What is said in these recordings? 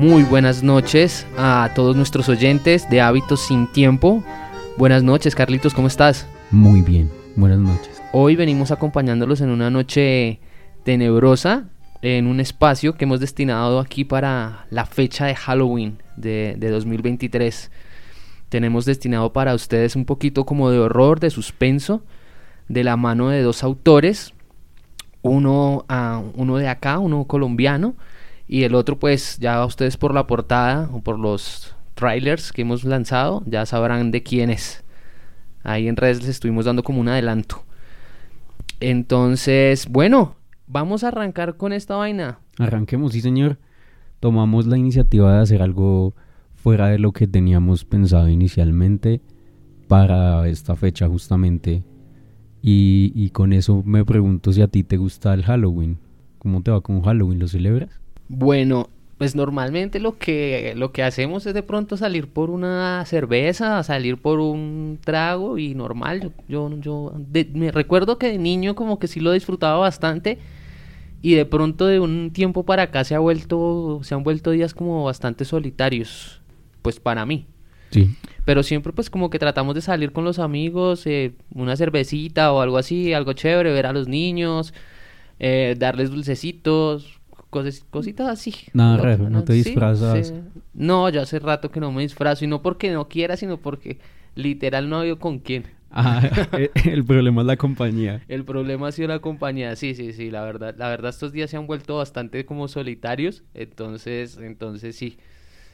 muy buenas noches a todos nuestros oyentes de Hábitos sin Tiempo. Buenas noches, Carlitos, ¿cómo estás? Muy bien, buenas noches. Hoy venimos acompañándolos en una noche tenebrosa, en un espacio que hemos destinado aquí para la fecha de Halloween de, de 2023. Tenemos destinado para ustedes un poquito como de horror, de suspenso, de la mano de dos autores, uno, ah, uno de acá, uno colombiano, y el otro pues ya ustedes por la portada o por los trailers que hemos lanzado ya sabrán de quién es. Ahí en redes les estuvimos dando como un adelanto. Entonces, bueno, vamos a arrancar con esta vaina. Arranquemos, sí señor. Tomamos la iniciativa de hacer algo fuera de lo que teníamos pensado inicialmente para esta fecha justamente. Y, y con eso me pregunto si a ti te gusta el Halloween. ¿Cómo te va con Halloween? ¿Lo celebras? Bueno, pues normalmente lo que, lo que hacemos es de pronto salir por una cerveza, salir por un trago y normal. Yo, yo me recuerdo que de niño como que sí lo disfrutaba bastante y de pronto de un tiempo para acá se ha vuelto, se han vuelto días como bastante solitarios, pues para mí. Sí. Pero siempre pues como que tratamos de salir con los amigos, eh, una cervecita o algo así, algo chévere, ver a los niños, eh, darles dulcecitos, cosas, cositas así. Nada raro, no te disfrazas. sí. No, yo hace rato que no me disfrazo y no porque no quiera, sino porque literal no había con quién. Ah, eh, el problema es la compañía. El problema ha sido la compañía, sí, sí, sí, la verdad, la verdad estos días se han vuelto bastante como solitarios, entonces, entonces sí.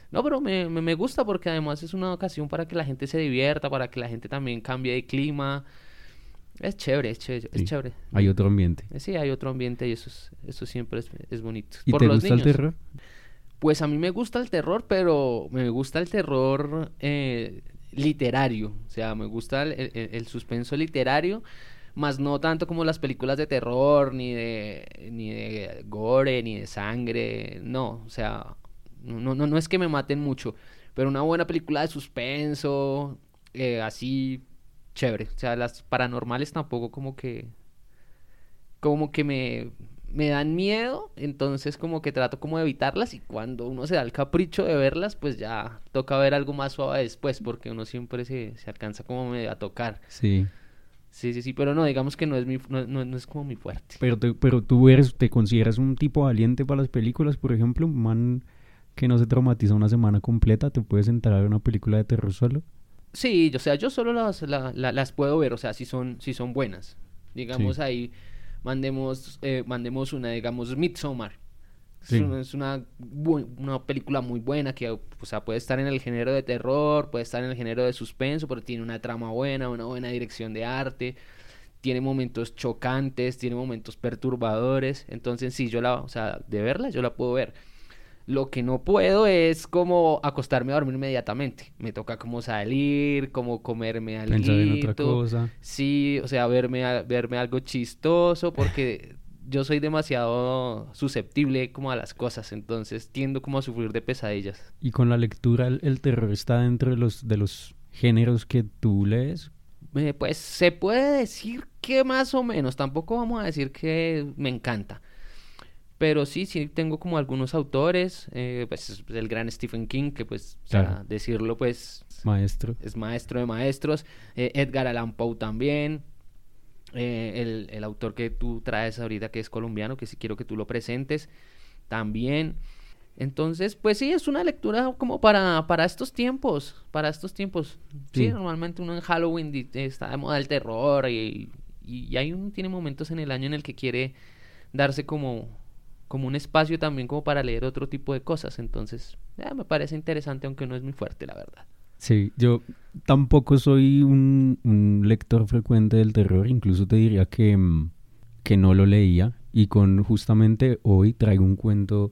No, pero me, me, me gusta porque además es una ocasión para que la gente se divierta, para que la gente también cambie de clima. Es chévere, es chévere, es chévere. Hay otro ambiente. Eh, Sí, hay otro ambiente y eso, es, eso siempre es, es bonito. ¿Y Por te los gusta el terror? Pues a mí me gusta el terror, pero me gusta el terror eh, literario. O sea, me gusta el, el- el suspenso literario, más no tanto como las películas de terror, ni de, ni de gore, ni de sangre. No, o sea, no, no, no es que me maten mucho, pero una buena película de suspenso, eh, así, chévere. O sea, las paranormales tampoco como que como que me, me dan miedo, entonces como que trato como de evitarlas y cuando uno se da el capricho de verlas, pues ya toca ver algo más suave después, porque uno siempre se, se alcanza como medio a tocar. Sí. Sí, sí, sí, pero no, digamos que no es mi, no, no- no es como mi fuerte. Pero, te- pero tú eres, te consideras un tipo valiente para las películas, por ejemplo, un man que no se traumatiza una semana completa, te puedes entrar a ver una película de terror solo. Sí, o sea, yo solo las, la- la- las puedo ver, o sea, si son, si son buenas. Digamos Sí. ahí, mandemos, eh, mandemos una, digamos, Midsommar. Es Sí. una, es una, una película muy buena que, o sea, puede estar en el género de terror, puede estar en el género de suspenso, pero tiene una trama buena, una buena dirección de arte, tiene momentos chocantes, tiene momentos perturbadores. Entonces, sí, yo la, o sea, de verla, yo la puedo ver. Lo que no puedo es como acostarme a dormir inmediatamente. Me toca como salir, como comerme algo. Pensar en otra cosa. Sí, o sea, verme, a- verme algo chistoso, porque yo soy demasiado susceptible como a las cosas, entonces tiendo como a sufrir de pesadillas. Y con la lectura, el, el terror está dentro de los, de los géneros que tú lees. Eh, pues se puede decir que más o menos, tampoco vamos a decir que me encanta. Pero sí, sí tengo como algunos autores, eh, pues el gran Stephen King, que pues, Claro. decirlo pues Maestro. es maestro de maestros. eh, Edgar Allan Poe también. eh, el, el autor que tú traes ahorita, que es colombiano, que sí quiero que tú lo presentes, también. Entonces, pues sí, es una lectura como para, para estos tiempos, para estos tiempos. Sí, Sí. normalmente uno en Halloween está de moda el terror y, y, y ahí uno tiene momentos en el año en el que quiere darse como, como un espacio también como para leer otro tipo de cosas. Entonces, ya, me parece interesante, aunque no es muy fuerte, la verdad. Sí, yo tampoco soy un, un lector frecuente del terror, incluso te diría que, mm, que no lo leía. Y con justamente hoy traigo un cuento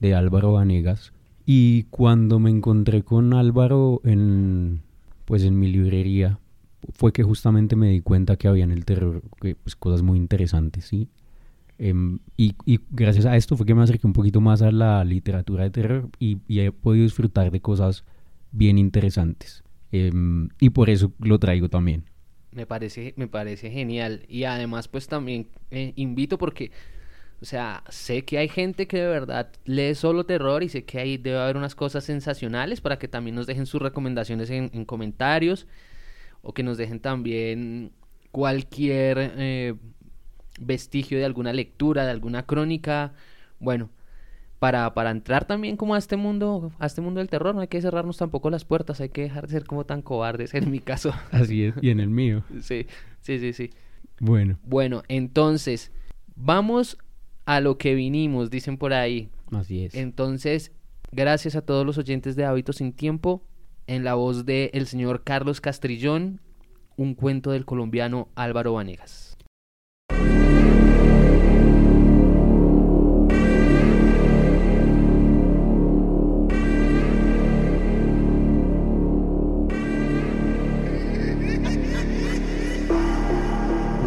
de Álvaro Vanegas. Y cuando me encontré con Álvaro en pues en mi librería, fue que justamente me di cuenta que había en el terror que, pues, cosas muy interesantes, ¿sí? Em, y, y gracias a esto fue que me acerqué un poquito más a la literatura de terror y, y he podido disfrutar de cosas bien interesantes. Em, y por eso lo traigo también. Me parece, me parece genial. Y además, pues también eh, invito porque O sea, sé que hay gente que de verdad lee solo terror y sé que ahí debe haber unas cosas sensacionales para que también nos dejen sus recomendaciones en, comentarios o que nos dejen también cualquier eh, vestigio de alguna lectura, de alguna crónica. Bueno, para, para entrar también como a este mundo, a este mundo del terror, no hay que cerrarnos tampoco las puertas, hay que dejar de ser como tan cobardes en mi caso. Así es, y en el mío. sí, sí, sí, sí. Bueno. Bueno, entonces, vamos a lo que vinimos, dicen por ahí. Así es. Entonces, gracias a todos los oyentes de Hábitos sin Tiempo, en la voz de el señor Carlos Castrillón, un cuento del colombiano Álvaro Vanegas.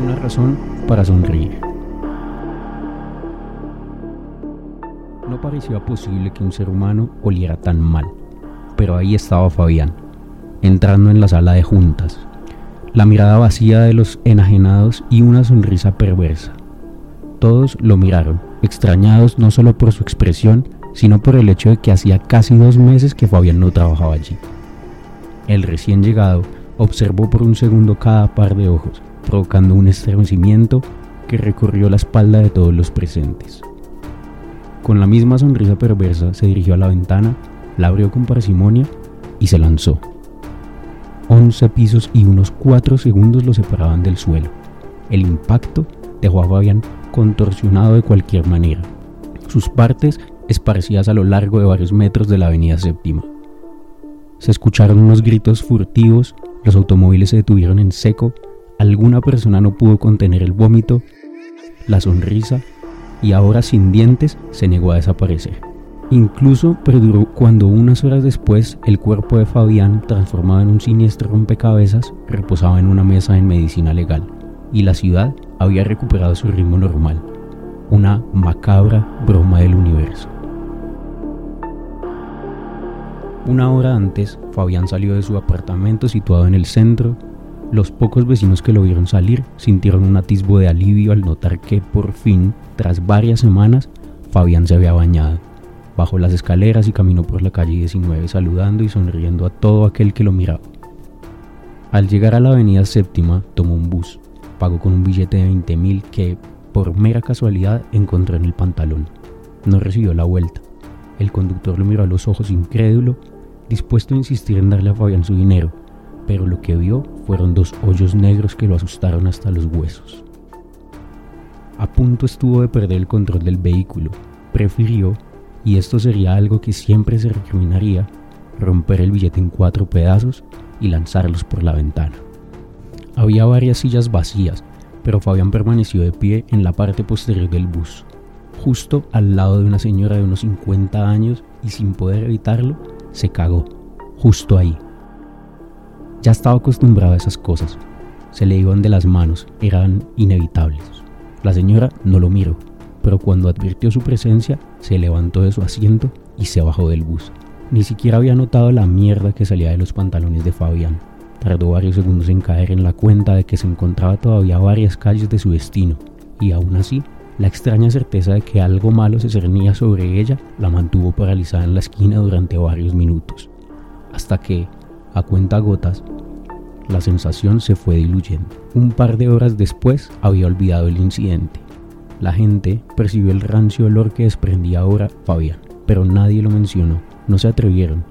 Una razón para sonreír. No parecía posible que un ser humano oliera tan mal, pero ahí estaba Fabián, entrando en la sala de juntas, la mirada vacía de los enajenados y una sonrisa perversa. Todos lo miraron, extrañados no solo por su expresión, sino por el hecho de que hacía casi dos meses que Fabián no trabajaba allí. El recién llegado observó por un segundo cada par de ojos, provocando un estremecimiento que recorrió la espalda de todos los presentes. Con la misma sonrisa perversa se dirigió a la ventana, la abrió con parsimonia y se lanzó. Once pisos y unos cuatro segundos lo separaban del suelo. El impacto dejó a Fabián contorsionado de cualquier manera, sus partes esparcidas a lo largo de varios metros de la avenida séptima. Se escucharon unos gritos furtivos, los automóviles se detuvieron en seco, alguna persona no pudo contener el vómito, la sonrisa y ahora sin dientes se negó a desaparecer. Incluso perduró cuando unas horas después el cuerpo de Fabián, transformado en un siniestro rompecabezas, reposaba en una mesa en medicina legal, y la ciudad había recuperado su ritmo normal, una macabra broma del universo. Una hora antes, Fabián salió de su apartamento situado en el centro los pocos vecinos que lo vieron salir sintieron un atisbo de alivio al notar que por fin, tras varias semanas, Fabián se había bañado. Bajó las escaleras y caminó por la calle 19 saludando y sonriendo a todo aquel que lo miraba. Al llegar a la avenida séptima, tomó un bus. Pagó con un billete de 20 mil que, por mera casualidad, encontró en el pantalón. No recibió la vuelta. El conductor lo miró a los ojos incrédulo, dispuesto a insistir en darle a Fabián su dinero, pero lo que vio fueron dos hoyos negros que lo asustaron hasta los huesos. A punto estuvo de perder el control del vehículo. Prefirió, y esto sería algo que siempre se recriminaría, romper el billete en cuatro pedazos y lanzarlos por la ventana. Había varias sillas vacías, pero Fabián permaneció de pie en la parte posterior del bus, justo al lado de una señora de unos 50 años y sin poder evitarlo, se cagó, justo ahí, ya estaba acostumbrado a esas cosas. Se le iban de las manos, eran inevitables. La señora no lo miró, pero cuando advirtió su presencia, se levantó de su asiento y se bajó del bus. Ni siquiera había notado la mierda que salía de los pantalones de Fabián. Tardó varios segundos en caer en la cuenta de que se encontraba todavía a varias calles de su destino, y aún así, la extraña certeza de que algo malo se cernía sobre ella la mantuvo paralizada en la esquina durante varios minutos, hasta que, a cuenta gotas, la sensación se fue diluyendo. Un par de horas después había olvidado el incidente. La gente percibió el rancio olor que desprendía ahora Fabián, pero nadie lo mencionó. No se atrevieron.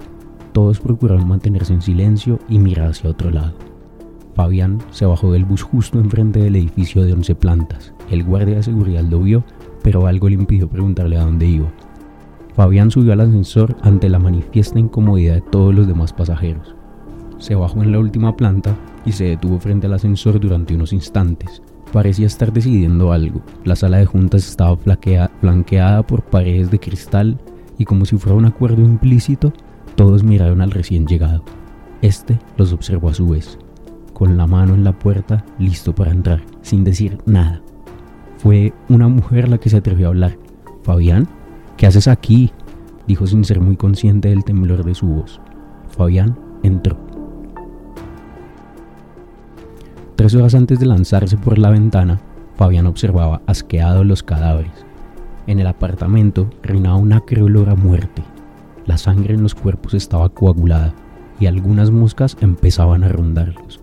Todos procuraron mantenerse en silencio y mirar hacia otro lado. Fabián se bajó del bus justo enfrente del edificio de 11 plantas. El guardia de seguridad lo vio, pero algo le impidió preguntarle a dónde iba. Fabián subió al ascensor ante la manifiesta incomodidad de todos los demás pasajeros se bajó en la última planta y se detuvo frente al ascensor durante unos instantes. Parecía estar decidiendo algo. La sala de juntas estaba flanqueada por paredes de cristal y como si fuera un acuerdo implícito, todos miraron al recién llegado. Este los observó a su vez, con la mano en la puerta, listo para entrar, sin decir nada. Fue una mujer la que se atrevió a hablar. Fabián, ¿qué haces aquí? dijo sin ser muy consciente del temblor de su voz. Fabián entró. Tres horas antes de lanzarse por la ventana, Fabián observaba asqueado los cadáveres. En el apartamento reinaba un acre olor a muerte. La sangre en los cuerpos estaba coagulada y algunas moscas empezaban a rondarlos.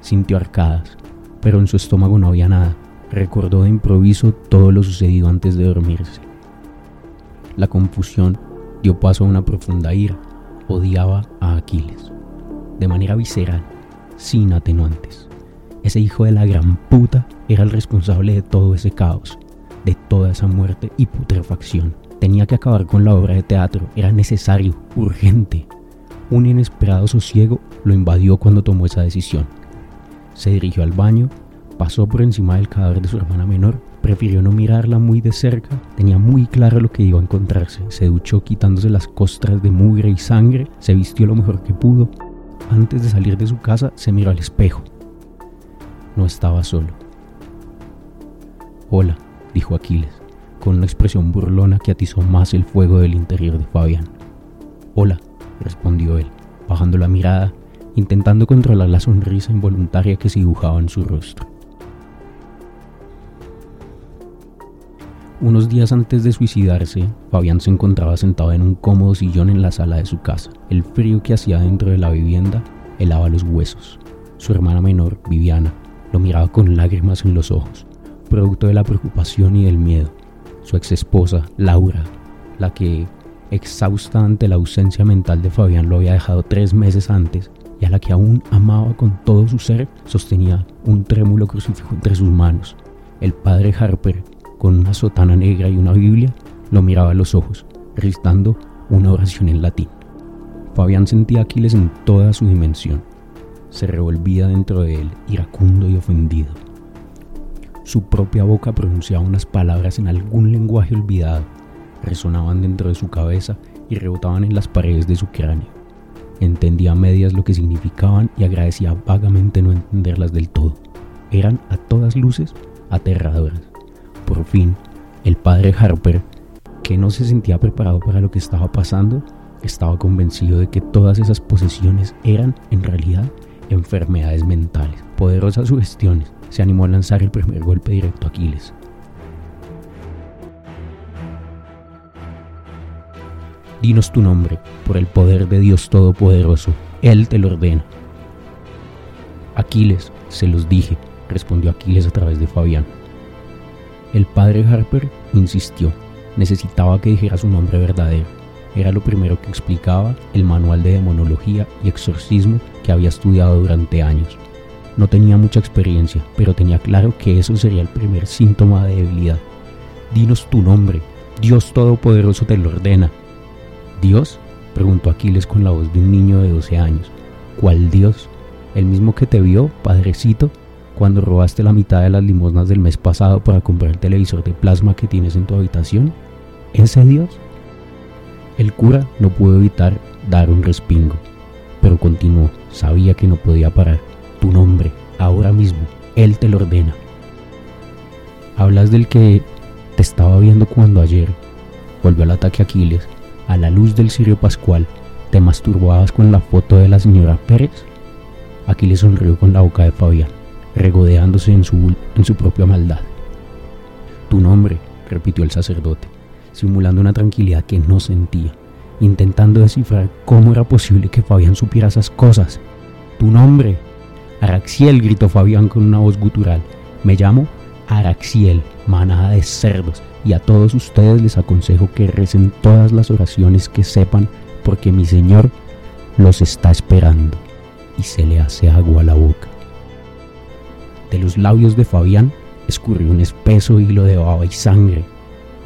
Sintió arcadas, pero en su estómago no había nada. Recordó de improviso todo lo sucedido antes de dormirse. La confusión dio paso a una profunda ira. Odiaba a Aquiles, de manera visceral, sin atenuantes. Ese hijo de la gran puta era el responsable de todo ese caos, de toda esa muerte y putrefacción. Tenía que acabar con la obra de teatro, era necesario, urgente. Un inesperado sosiego lo invadió cuando tomó esa decisión. Se dirigió al baño, pasó por encima del cadáver de su hermana menor, prefirió no mirarla muy de cerca, tenía muy claro lo que iba a encontrarse. Se duchó quitándose las costras de mugre y sangre, se vistió lo mejor que pudo. Antes de salir de su casa, se miró al espejo. No estaba solo. Hola, dijo Aquiles, con una expresión burlona que atizó más el fuego del interior de Fabián. Hola, respondió él, bajando la mirada, intentando controlar la sonrisa involuntaria que se dibujaba en su rostro. Unos días antes de suicidarse, Fabián se encontraba sentado en un cómodo sillón en la sala de su casa. El frío que hacía dentro de la vivienda helaba los huesos. Su hermana menor, Viviana, lo miraba con lágrimas en los ojos, producto de la preocupación y del miedo. Su ex esposa, Laura, la que, exhausta ante la ausencia mental de Fabián, lo había dejado tres meses antes y a la que aún amaba con todo su ser, sostenía un trémulo crucifijo entre sus manos. El padre Harper, con una sotana negra y una Biblia, lo miraba a los ojos, recitando una oración en latín. Fabián sentía Aquiles en toda su dimensión se revolvía dentro de él, iracundo y ofendido. Su propia boca pronunciaba unas palabras en algún lenguaje olvidado, resonaban dentro de su cabeza y rebotaban en las paredes de su cráneo. Entendía a medias lo que significaban y agradecía vagamente no entenderlas del todo. Eran a todas luces aterradoras. Por fin, el padre Harper, que no se sentía preparado para lo que estaba pasando, estaba convencido de que todas esas posesiones eran, en realidad, enfermedades mentales, poderosas sugestiones, se animó a lanzar el primer golpe directo a Aquiles. Dinos tu nombre, por el poder de Dios Todopoderoso, Él te lo ordena. Aquiles, se los dije, respondió Aquiles a través de Fabián. El padre Harper insistió, necesitaba que dijera su nombre verdadero. Era lo primero que explicaba el manual de demonología y exorcismo que había estudiado durante años. No tenía mucha experiencia, pero tenía claro que eso sería el primer síntoma de debilidad. Dinos tu nombre, Dios Todopoderoso te lo ordena. ¿Dios? preguntó Aquiles con la voz de un niño de 12 años. ¿Cuál Dios? ¿El mismo que te vio, padrecito, cuando robaste la mitad de las limosnas del mes pasado para comprar el televisor de plasma que tienes en tu habitación? ¿Ese Dios? El cura no pudo evitar dar un respingo, pero continuó, sabía que no podía parar. Tu nombre, ahora mismo, Él te lo ordena. Hablas del que te estaba viendo cuando ayer, volvió al ataque Aquiles, a la luz del cirio pascual, te masturbabas con la foto de la señora Pérez. Aquiles sonrió con la boca de Fabián, regodeándose en su, en su propia maldad. Tu nombre, repitió el sacerdote simulando una tranquilidad que no sentía, intentando descifrar cómo era posible que Fabián supiera esas cosas. Tu nombre. Araxiel, gritó Fabián con una voz gutural. Me llamo Araxiel, manada de cerdos, y a todos ustedes les aconsejo que recen todas las oraciones que sepan, porque mi Señor los está esperando. Y se le hace agua a la boca. De los labios de Fabián escurrió un espeso hilo de baba y sangre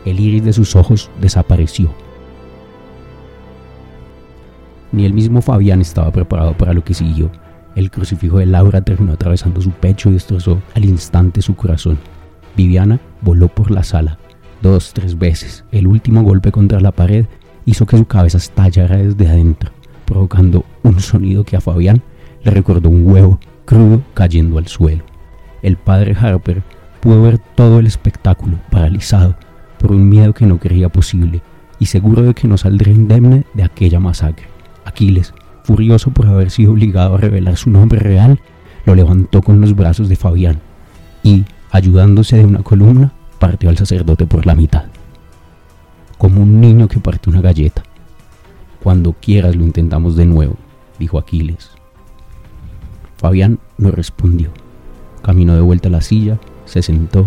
el iris de sus ojos desapareció. Ni el mismo Fabián estaba preparado para lo que siguió. El crucifijo de Laura terminó atravesando su pecho y destrozó al instante su corazón. Viviana voló por la sala, dos, tres veces. El último golpe contra la pared hizo que su cabeza estallara desde adentro, provocando un sonido que a Fabián le recordó un huevo crudo cayendo al suelo. El padre Harper pudo ver todo el espectáculo, paralizado, por un miedo que no creía posible y seguro de que no saldría indemne de aquella masacre. Aquiles, furioso por haber sido obligado a revelar su nombre real, lo levantó con los brazos de Fabián y, ayudándose de una columna, partió al sacerdote por la mitad. como un niño que parte una galleta. Cuando quieras lo intentamos de nuevo, dijo Aquiles. Fabián no respondió. Caminó de vuelta a la silla, se sentó,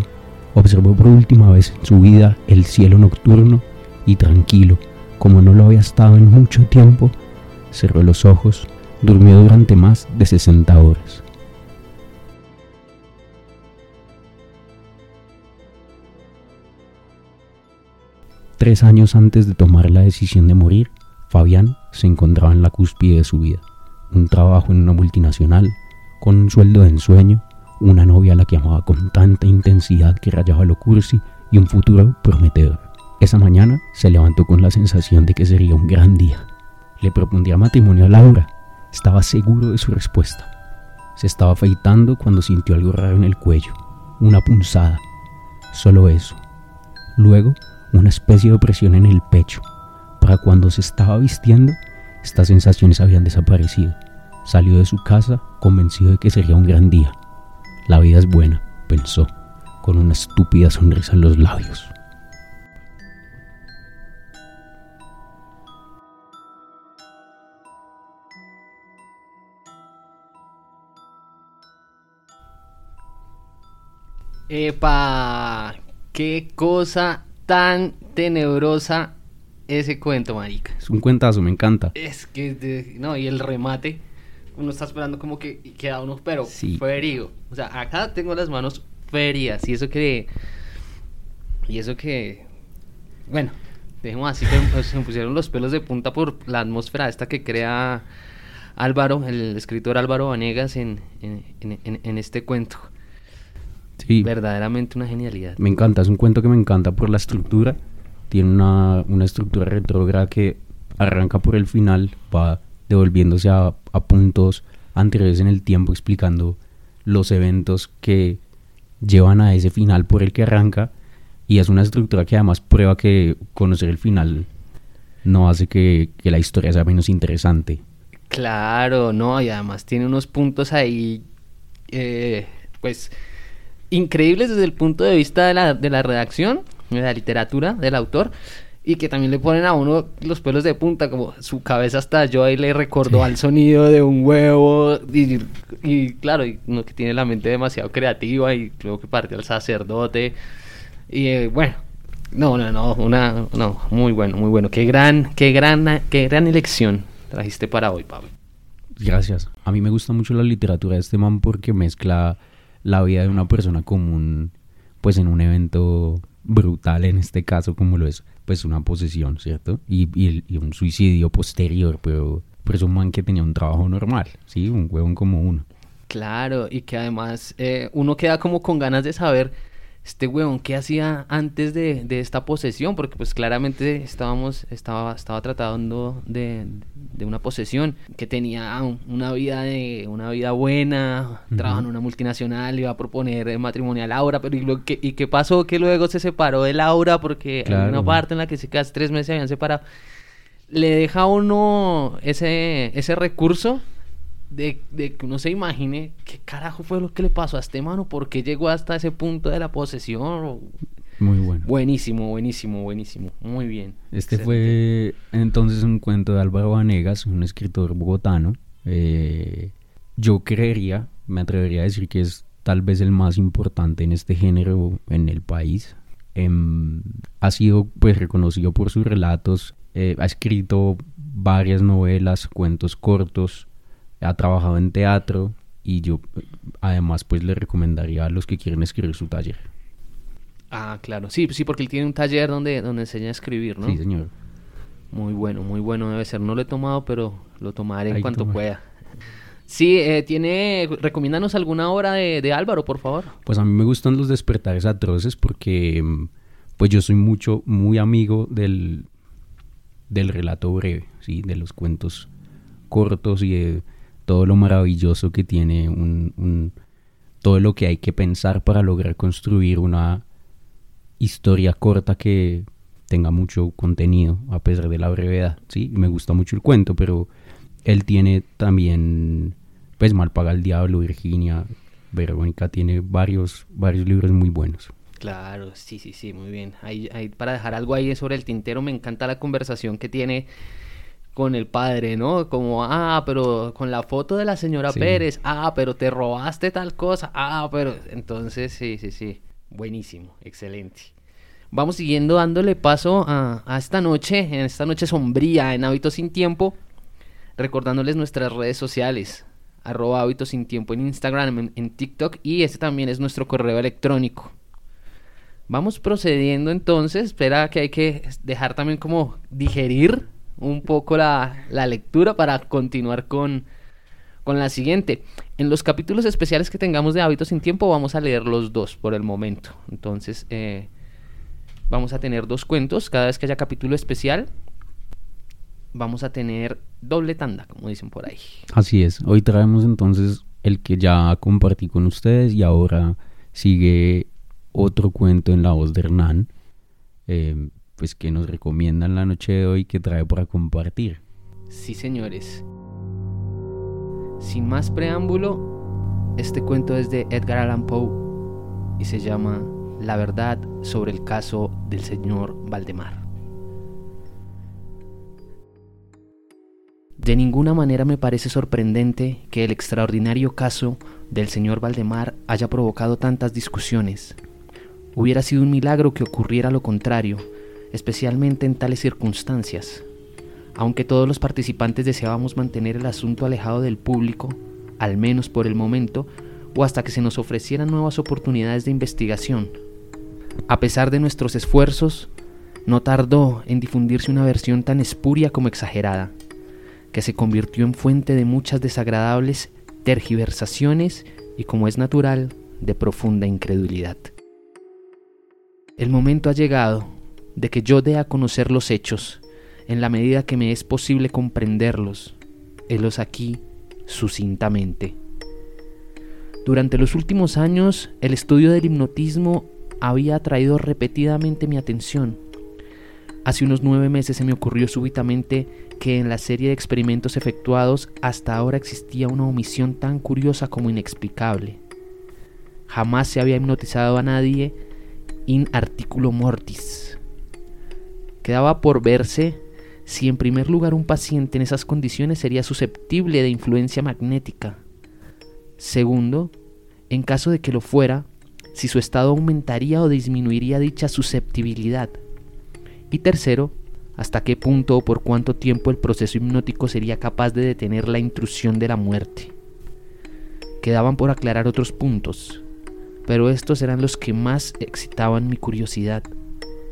observó por última vez en su vida el cielo nocturno y tranquilo, como no lo había estado en mucho tiempo, cerró los ojos, durmió durante más de 60 horas. Tres años antes de tomar la decisión de morir, Fabián se encontraba en la cúspide de su vida. Un trabajo en una multinacional, con un sueldo de ensueño, una novia a la que amaba con tanta intensidad que rayaba lo cursi y un futuro prometedor. Esa mañana se levantó con la sensación de que sería un gran día. Le propondría matrimonio a Laura. Estaba seguro de su respuesta. Se estaba afeitando cuando sintió algo raro en el cuello, una punzada. Solo eso. Luego una especie de opresión en el pecho. Para cuando se estaba vistiendo, estas sensaciones habían desaparecido. Salió de su casa convencido de que sería un gran día. La vida es buena, pensó, con una estúpida sonrisa en los labios. Epa, qué cosa tan tenebrosa ese cuento, marica. Es un cuentazo, me encanta. Es que, no, y el remate, uno está esperando como que queda uno, pero Sí. ferido. O sea, acá tengo las manos feridas y eso que... Y eso que... Bueno, dejemos así que se me pusieron los pelos de punta por la atmósfera esta que crea Álvaro, el escritor Álvaro Vanegas en, en, en- en- en este cuento. Sí, Verdaderamente una genialidad. me encanta, es un cuento que me encanta por la estructura. Tiene una, una estructura retrógrada que arranca por el final, va devolviéndose a, puntos anteriores en el tiempo, explicando los eventos que llevan a ese final por el que arranca. Y es una estructura que además prueba que conocer el final no hace que, que la historia sea menos interesante. Claro, no, y además tiene unos puntos ahí, eh, pues, increíbles desde el punto de vista de la, de la redacción, de la literatura, del autor, y que también le ponen a uno los pelos de punta, como su cabeza estalló y le recordó Sí. al sonido de un huevo, y, y claro, y uno que tiene la mente demasiado creativa, y luego que partió al sacerdote, y eh, bueno, no, no, no, una, no, muy bueno, muy bueno, qué gran, qué gran, qué gran elección trajiste para hoy, Pablo. Gracias. A mí me gusta mucho la literatura de este man porque mezcla la vida de una persona común, pues en un evento brutal en este caso, como lo es, pues una posesión, ¿cierto? Y, y y un suicidio posterior, pero, pero es un man que tenía un trabajo normal, ¿sí? Un huevón como uno. Claro, y que además eh, uno queda como con ganas de saber este huevón qué hacía antes de, de esta posesión, porque pues claramente estábamos, estaba, estaba tratando de, de una posesión, que tenía un- una vida de, una vida buena, trabajaba en una multinacional, iba a proponer matrimonio a Laura, pero ¿y, lo que, ¿y qué pasó? Que luego se separó de Laura porque hay una Claro. parte en la que se casi tres meses se habían separado. Le deja a uno ese, ese recurso de, de que uno se imagine qué carajo fue lo que le pasó a este mano, por qué llegó hasta ese punto de la posesión. Muy bueno. Buenísimo, buenísimo, buenísimo. Muy bien. Este Excelente. fue entonces un cuento de Álvaro Vanegas, un escritor bogotano. Eh, yo creería, me atrevería a decir que es tal vez el más importante en este género en el país. Em, ha sido pues reconocido por sus relatos, eh, ha escrito varias novelas, cuentos cortos, ha trabajado en teatro y yo además pues le recomendaría a los que quieren escribir su taller. Ah, claro. Sí, sí, porque él tiene un taller donde, donde enseña a escribir, ¿no? Sí, señor. Muy bueno, muy bueno debe ser. No lo he tomado, pero lo tomaré en cuanto pueda. Sí, eh, tiene... Recomiéndanos alguna obra de, de Álvaro, por favor. Pues a mí me gustan los despertares atroces porque mm, pues yo soy mucho, muy amigo del, del relato breve, ¿sí? De los cuentos cortos y de todo lo maravilloso que tiene un, un- todo lo que hay que pensar para lograr construir una historia corta que tenga mucho contenido a pesar de la brevedad, ¿sí? Me gusta mucho el cuento, pero él tiene también, pues Mal paga el diablo, Virginia, Verónica tiene varios, varios libros muy buenos. Claro, sí, sí, sí, muy bien. Para dejar algo ahí sobre el tintero, me encanta la conversación que tiene con el padre, ¿no? Como, ah, pero con la foto de la señora Pérez, ah, pero te robaste tal cosa, ah, pero entonces, sí, sí, sí, buenísimo, excelente. Vamos siguiendo dándole paso a, a esta noche, en esta noche sombría, en Hábitos sin Tiempo, recordándoles nuestras redes sociales, arroba Hábitos sin Tiempo en Instagram, en, en TikTok, y este también es nuestro correo electrónico, Vamos procediendo entonces, espera que hay que dejar también como digerir un poco la, lectura para continuar con, con la siguiente. En los capítulos especiales que tengamos de hábitos sin tiempo vamos a leer los dos por el momento. Entonces eh, vamos a tener dos cuentos cada vez que haya capítulo especial. Vamos a tener doble tanda, como dicen por ahí. Así es. Hoy traemos entonces el que ya compartí con ustedes y ahora sigue otro cuento en la voz de Hernán, eh, pues que nos recomiendan la noche de hoy que trae para compartir. Sí, señores. Sin más preámbulo, este cuento es de Edgar Allan Poe y se llama La verdad sobre el caso del señor Valdemar. De ninguna manera me parece sorprendente que el extraordinario caso del señor Valdemar haya provocado tantas discusiones, Hubiera sido un milagro que ocurriera lo contrario, especialmente en tales circunstancias. Aunque todos los participantes deseábamos mantener el asunto alejado del público, al menos por el momento, o hasta que se nos ofrecieran nuevas oportunidades de investigación. A pesar de nuestros esfuerzos, no tardó en difundirse una versión tan espuria como exagerada, que se convirtió en fuente de muchas desagradables tergiversaciones y, como es natural, de profunda incredulidad. El momento ha llegado de que yo dé a conocer los hechos, en la medida que me es posible comprenderlos, helos aquí sucintamente. Durante los últimos años, el estudio del hipnotismo había atraído repetidamente mi atención. Hace unos nueve meses se me ocurrió súbitamente que en la serie de experimentos efectuados hasta ahora existía una omisión tan curiosa como inexplicable. Jamás se había hipnotizado a nadie in articulo mortis. Quedaba por verse si en primer lugar un paciente en esas condiciones sería susceptible de influencia magnética. Segundo, en caso de que lo fuera, si su estado aumentaría o disminuiría dicha susceptibilidad. Y tercero, hasta qué punto o por cuánto tiempo el proceso hipnótico sería capaz de detener la intrusión de la muerte. Quedaban por aclarar otros puntos, pero estos eran los que más excitaban mi curiosidad,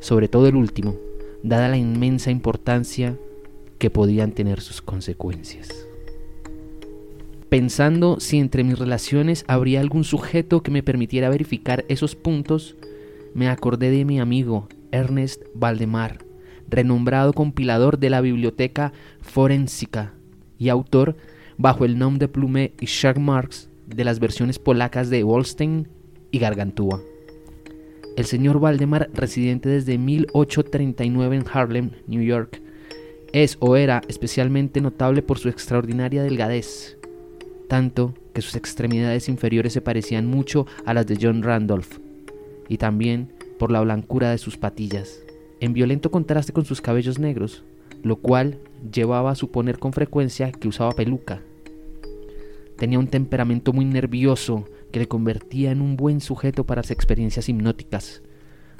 sobre todo el último, dada la inmensa importancia que podían tener sus consecuencias. Pensando si entre mis relaciones habría algún sujeto que me permitiera verificar esos puntos, me acordé de mi amigo Ernest Valdemar, renombrado compilador de la biblioteca forensica y autor, bajo el nombre de Plume y Shark Marks, de las versiones polacas de Wolstein y Gargantúa. El señor Valdemar, residente desde 1839 en Harlem, New York, es o era especialmente notable por su extraordinaria delgadez, tanto que sus extremidades inferiores se parecían mucho a las de John Randolph, y también por la blancura de sus patillas, en violento contraste con sus cabellos negros, lo cual llevaba a suponer con frecuencia que usaba peluca. Tenía un temperamento muy nervioso que le convertía en un buen sujeto para las experiencias hipnóticas.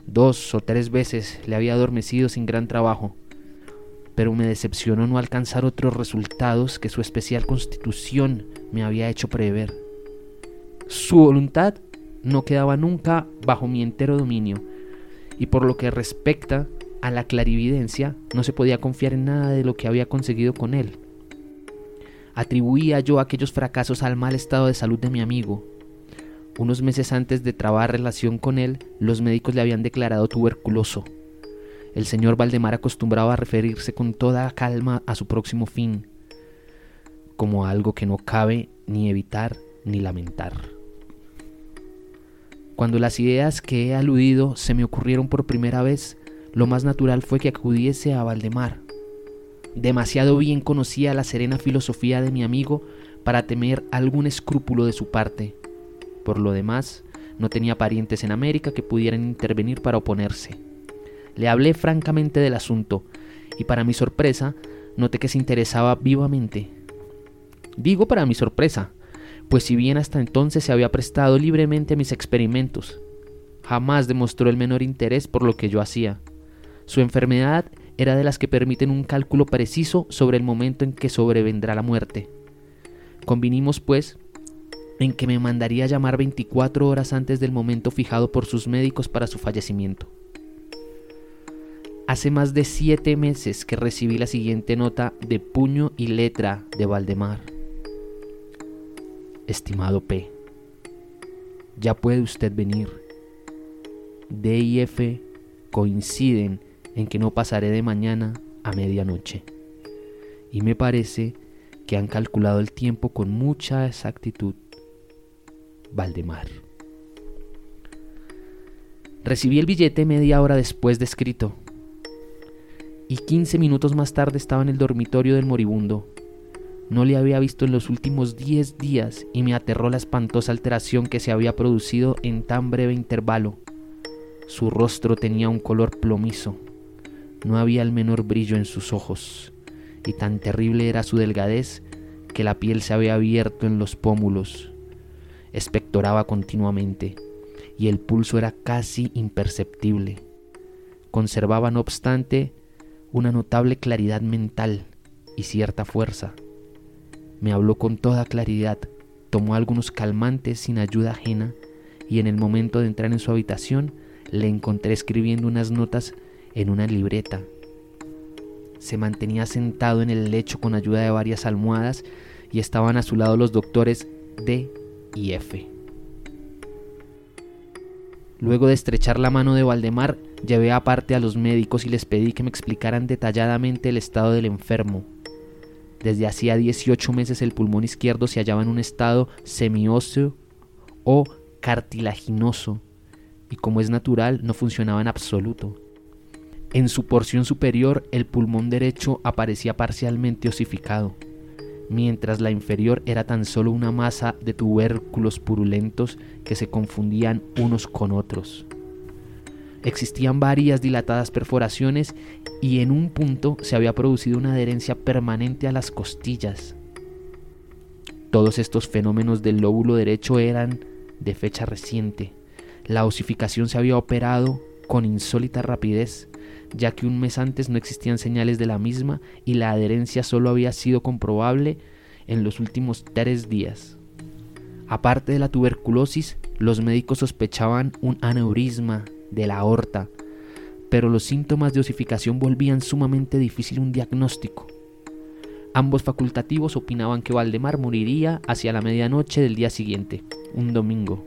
Dos o tres veces le había adormecido sin gran trabajo, pero me decepcionó no alcanzar otros resultados que su especial constitución me había hecho prever. Su voluntad no quedaba nunca bajo mi entero dominio, y por lo que respecta a la clarividencia, no se podía confiar en nada de lo que había conseguido con él. Atribuía yo aquellos fracasos al mal estado de salud de mi amigo, unos meses antes de trabar relación con él, los médicos le habían declarado tuberculoso. El señor Valdemar acostumbraba referirse con toda calma a su próximo fin, como algo que no cabe ni evitar ni lamentar. Cuando las ideas que he aludido se me ocurrieron por primera vez, lo más natural fue que acudiese a Valdemar. Demasiado bien conocía la serena filosofía de mi amigo para temer algún escrúpulo de su parte. Por lo demás, no tenía parientes en América que pudieran intervenir para oponerse. Le hablé francamente del asunto, y para mi sorpresa, noté que se interesaba vivamente. Digo para mi sorpresa, pues si bien hasta entonces se había prestado libremente a mis experimentos, jamás demostró el menor interés por lo que yo hacía. Su enfermedad era de las que permiten un cálculo preciso sobre el momento en que sobrevendrá la muerte. Convinimos, pues, en que me mandaría llamar 24 horas antes del momento fijado por sus médicos para su fallecimiento. Hace más de siete meses que recibí la siguiente nota de puño y letra de Valdemar. Estimado P, ya puede usted venir. D y F coinciden en que no pasaré de mañana a medianoche. Y me parece que han calculado el tiempo con mucha exactitud. Valdemar. Recibí el billete media hora después de escrito. Y quince minutos más tarde estaba en el dormitorio del moribundo. No le había visto en los últimos diez días y me aterró la espantosa alteración que se había producido en tan breve intervalo. Su rostro tenía un color plomizo. No había el menor brillo en sus ojos, y tan terrible era su delgadez que la piel se había abierto en los pómulos. Espectoraba continuamente, y el pulso era casi imperceptible. Conservaba, no obstante, una notable claridad mental y cierta fuerza. Me habló con toda claridad, tomó algunos calmantes sin ayuda ajena, y en el momento de entrar en su habitación le encontré escribiendo unas notas en una libreta. Se mantenía sentado en el lecho con ayuda de varias almohadas y estaban a su lado los doctores D y F. Luego de estrechar la mano de Valdemar, llevé aparte a los médicos y les pedí que me explicaran detalladamente el estado del enfermo. Desde hacía 18 meses el pulmón izquierdo se hallaba en un estado semióseo o cartilaginoso y como es natural no funcionaba en absoluto. En su porción superior el pulmón derecho aparecía parcialmente osificado, mientras la inferior era tan solo una masa de tubérculos purulentos que se confundían unos con otros. Existían varias dilatadas perforaciones y en un punto se había producido una adherencia permanente a las costillas. Todos estos fenómenos del lóbulo derecho eran de fecha reciente. La osificación se había operado con insólita rapidez, ya que un mes antes no existían señales de la misma y la adherencia solo había sido comprobable en los últimos tres días. Aparte de la tuberculosis, los médicos sospechaban un aneurisma de la aorta, pero los síntomas de osificación volvían sumamente difícil un diagnóstico. Ambos facultativos opinaban que Valdemar moriría hacia la medianoche del día siguiente, un domingo.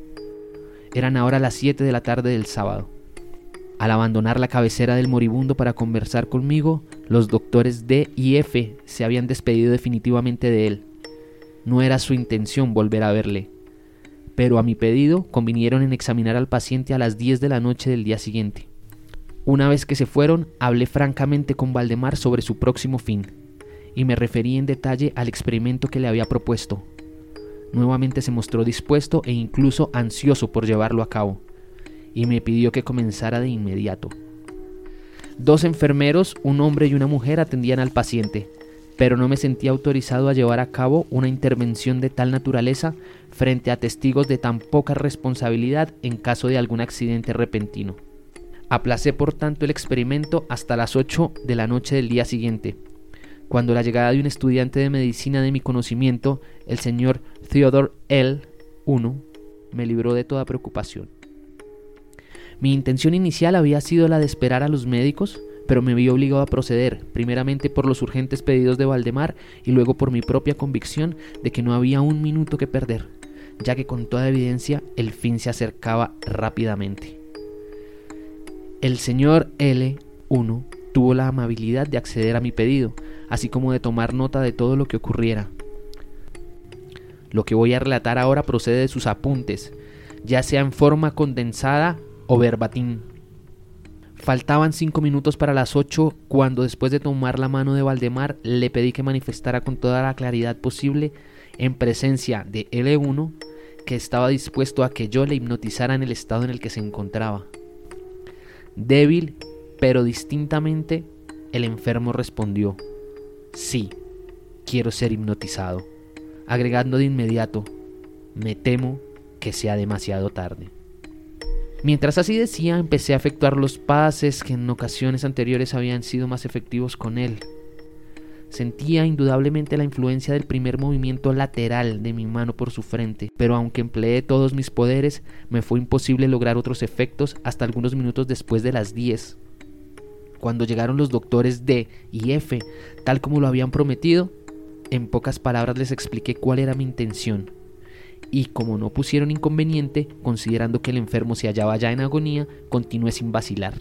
Eran ahora las 7 de la tarde del sábado. Al abandonar la cabecera del moribundo para conversar conmigo, los doctores D y F se habían despedido definitivamente de él. No era su intención volver a verle, pero a mi pedido convinieron en examinar al paciente a las 10 de la noche del día siguiente. Una vez que se fueron, hablé francamente con Valdemar sobre su próximo fin, y me referí en detalle al experimento que le había propuesto, Nuevamente se mostró dispuesto e incluso ansioso por llevarlo a cabo, y me pidió que comenzara de inmediato. Dos enfermeros, un hombre y una mujer, atendían al paciente, pero no me sentía autorizado a llevar a cabo una intervención de tal naturaleza frente a testigos de tan poca responsabilidad en caso de algún accidente repentino. Aplacé por tanto el experimento hasta las 8 de la noche del día siguiente, cuando la llegada de un estudiante de medicina de mi conocimiento, el señor Theodore L. I, me libró de toda preocupación. Mi intención inicial había sido la de esperar a los médicos, pero me vi obligado a proceder, primeramente por los urgentes pedidos de Valdemar y luego por mi propia convicción de que no había un minuto que perder, ya que con toda evidencia el fin se acercaba rápidamente. El señor L. 1 tuvo la amabilidad de acceder a mi pedido, así como de tomar nota de todo lo que ocurriera. Lo que voy a relatar ahora procede de sus apuntes, ya sea en forma condensada o verbatim. Faltaban cinco minutos para las ocho cuando después de tomar la mano de Valdemar le pedí que manifestara con toda la claridad posible en presencia de L1 que estaba dispuesto a que yo le hipnotizara en el estado en el que se encontraba. Débil, pero distintamente, el enfermo respondió, sí, quiero ser hipnotizado, agregando de inmediato, me temo que sea demasiado tarde. Mientras así decía, empecé a efectuar los pases que en ocasiones anteriores habían sido más efectivos con él. Sentía indudablemente la influencia del primer movimiento lateral de mi mano por su frente, pero aunque empleé todos mis poderes, me fue imposible lograr otros efectos hasta algunos minutos después de las 10. Cuando llegaron los doctores D y F, tal como lo habían prometido, en pocas palabras les expliqué cuál era mi intención. Y como no pusieron inconveniente, considerando que el enfermo se hallaba ya en agonía, continué sin vacilar